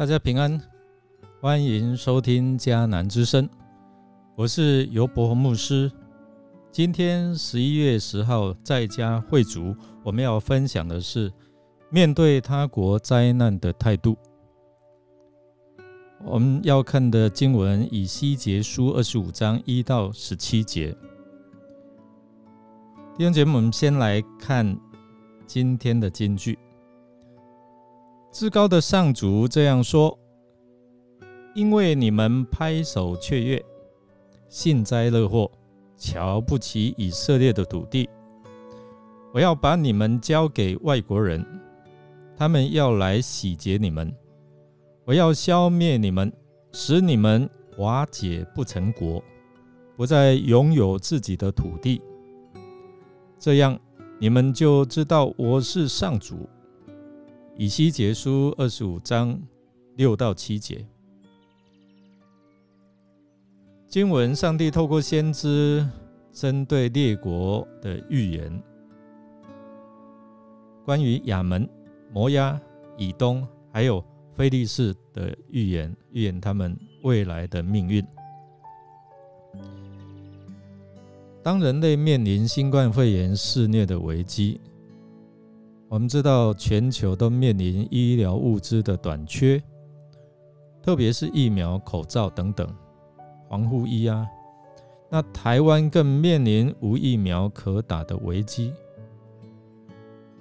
大家平安，欢迎收听迦南之声，我是尤伯牧师。今天十一月十号在家会主，我们要分享的是面对他国灾难的态度。我们要看的经文以西结书二十五章一到十七节。弟兄姐妹，我们先来看今天的金句。至高的上主这样说：“因为你们拍手雀跃，幸灾乐祸，瞧不起以色列的土地，我要把你们交给外国人，他们要来洗劫你们，我要消灭你们，使你们瓦解不成国，不再拥有自己的土地。这样，你们就知道我是上主。”以西结书二十五章六到七节经文，上帝透过先知针对列国的预言，关于亚门、摩押、以东还有非利士的预言，预言他们未来的命运。当人类面临新冠肺炎肆虐的危机。我们知道，全球都面临医疗物资的短缺，特别是疫苗、口罩等等防护衣啊。那台湾更面临无疫苗可打的危机，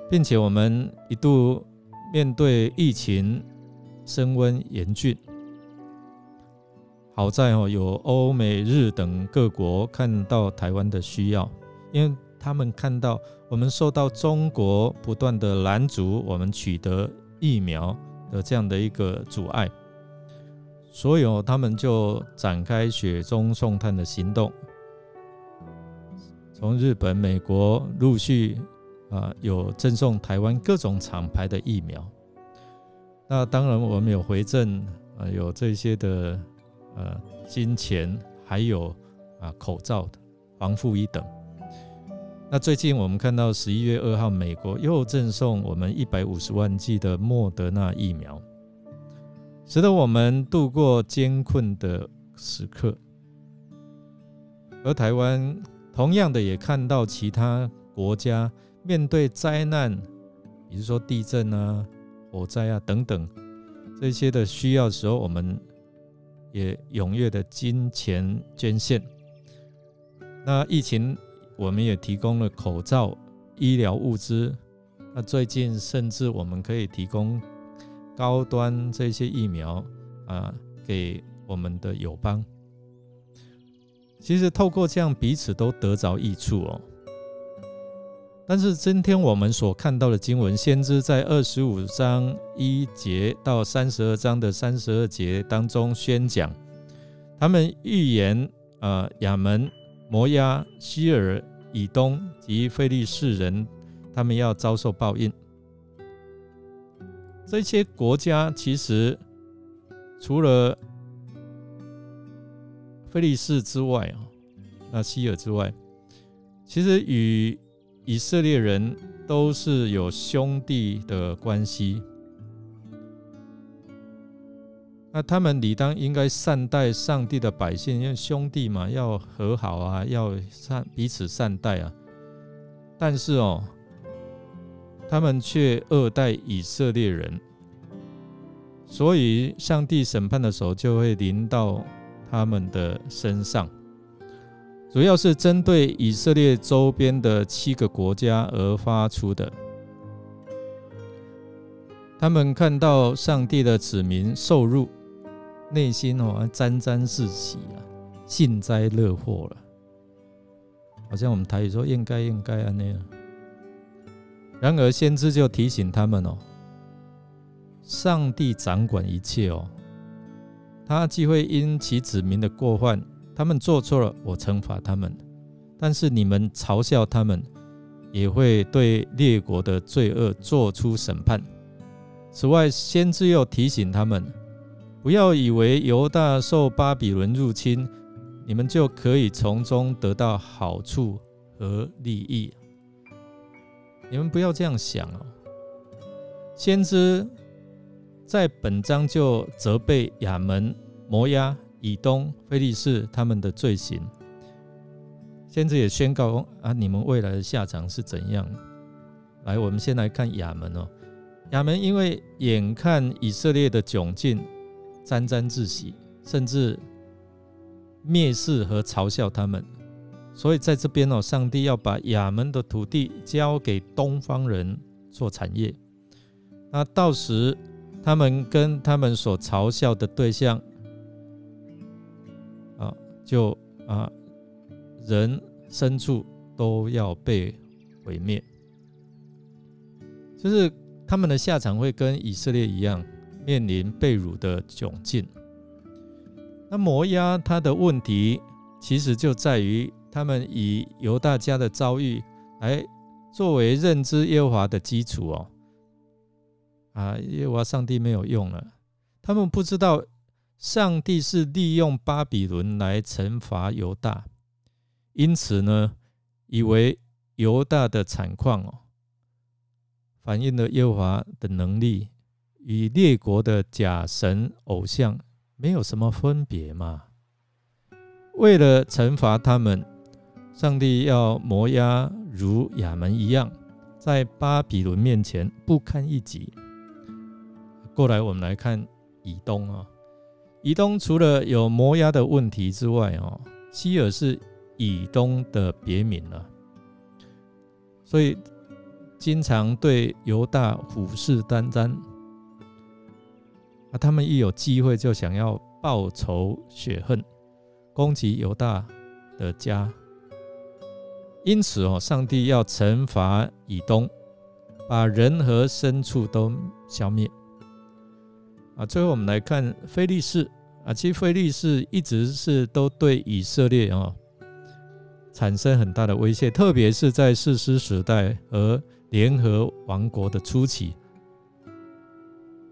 并且我们一度面对疫情升温严峻。好在哦，有欧美日等各国看到台湾的需要，因为。他们看到我们受到中国不断的拦阻，我们取得疫苗的这样的一个阻碍，所以他们就展开雪中送炭的行动，从日本、美国陆续啊有赠送台湾各种厂牌的疫苗。那当然，我们有回赠啊，有这些的呃金钱，还有啊口罩防护衣等。那最近我们看到十一月二号，美国又赠送我们一百五十万剂的莫德纳疫苗，使得我们度过艰困的时刻。而台湾同样的也看到其他国家面对灾难，比如说地震啊、火灾啊等等这些的需要时候，我们也踊跃的金钱捐献。那疫情。我们也提供了口罩、医疗物资。那最近甚至我们可以提供高端这些疫苗啊，给我们的友邦。其实透过这样，彼此都得着益处哦。但是今天我们所看到的经文，先知在二十五章一节到三十二章的三十二节当中宣讲，他们预言啊，亚门。摩押、希尔、以东及非利士人，他们要遭受报应。这些国家其实除了非利士之外啊，那希尔之外，其实与以色列人都是有兄弟的关系。那他们理当应该善待上帝的百姓，因为兄弟嘛，要和好啊，要善彼此善待啊。但是哦，他们却恶待以色列人，所以上帝审判的时候就会临到他们的身上，主要是针对以色列周边的七个国家而发出的。他们看到上帝的子民受辱。内心哦沾沾自喜啊，幸灾乐祸了，好像我们台语说应该应该啊那样。然而先知就提醒他们哦，上帝掌管一切哦，他既会因其子民的过患，他们做错了，我惩罚他们；但是你们嘲笑他们，也会对列国的罪恶做出审判。此外，先知又提醒他们。不要以为犹大受巴比伦入侵，你们就可以从中得到好处和利益。你们不要这样想哦。先知在本章就责备亚门、摩押、以东、菲利士他们的罪行。先知也宣告啊，你们未来的下场是怎样？来，我们先来看亚门哦。亚门因为眼看以色列的窘境，沾沾自喜，甚至蔑视和嘲笑他们，所以在这边哦，上帝要把亚门的土地交给东方人做产业。那到时他们跟他们所嘲笑的对象啊，就啊。人牲畜都要被毁灭，就是他们的下场会跟以色列一样，面临被辱的窘境。那摩押他的问题，其实就在于他们以犹大家的遭遇来作为认知耶和华的基础哦。啊，耶和华上帝没有用了，他们不知道上帝是利用巴比伦来惩罚犹大。因此呢，以为犹大的惨况哦，反映了耶和华的能力与列国的假神偶像没有什么分别嘛。为了惩罚他们，上帝要摩押如亚门一样，在巴比伦面前不堪一击。过来，我们来看以东啊，以东除了有摩押的问题之外哦，希尔是。以东的别名了，所以经常对犹大虎视眈眈。啊，他们一有机会就想要报仇雪恨，攻击犹大的家。因此哦，上帝要惩罚以东，把人和牲畜都消灭。啊，最后我们来看菲利士啊，其实菲利士一直是都对以色列哦。产生很大的威胁，特别是在士师时代和联合王国的初期，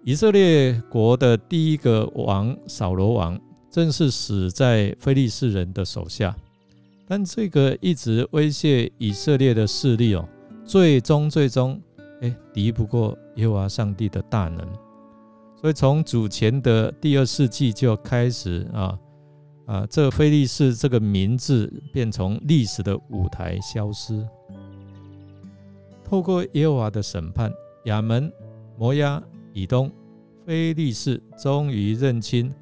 以色列国的第一个王扫罗王正是死在非利士人的手下，但这个一直威胁以色列的势力哦，最终最终哎敌不过耶和华上帝的大能，所以从主前的第二世纪就开始啊。啊，这个菲利士这个名字便从历史的舞台消失。透过耶和华的审判，亚门、摩押、以东、菲利士终于认清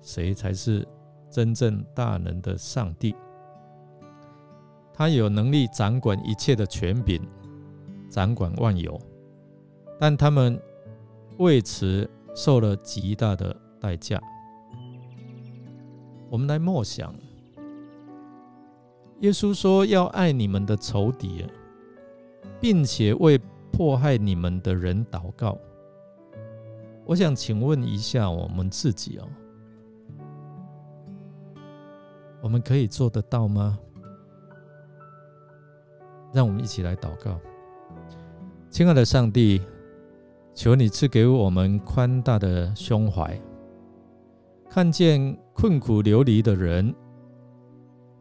谁才是真正大能的上帝。他有能力掌管一切的权柄，掌管万有，但他们为此受了极大的代价。我们来默想，耶稣说要爱你们的仇敌，并且为迫害你们的人祷告。我想请问一下我们自己哦，我们可以做得到吗？让我们一起来祷告，亲爱的上帝，求你赐给我们宽大的胸怀。看见困苦流离的人，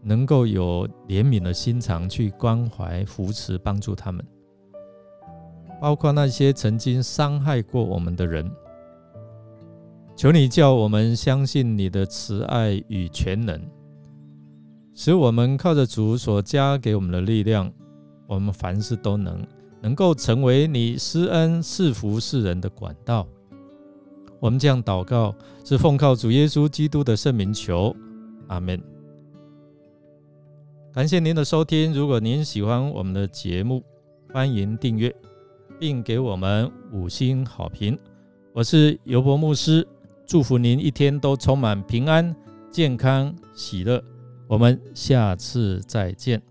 能够有怜悯的心肠去关怀、扶持、帮助他们，包括那些曾经伤害过我们的人。求你叫我们相信你的慈爱与全能，使我们靠着主所加给我们的力量，我们凡事都能，能够成为你施恩赐福世人的管道。我们这样祷告，是奉靠主耶稣基督的圣名求，阿门。感谢您的收听，如果您喜欢我们的节目，欢迎订阅，并给我们五星好评。我是尤伯牧师，祝福您一天都充满平安、健康、喜乐。我们下次再见。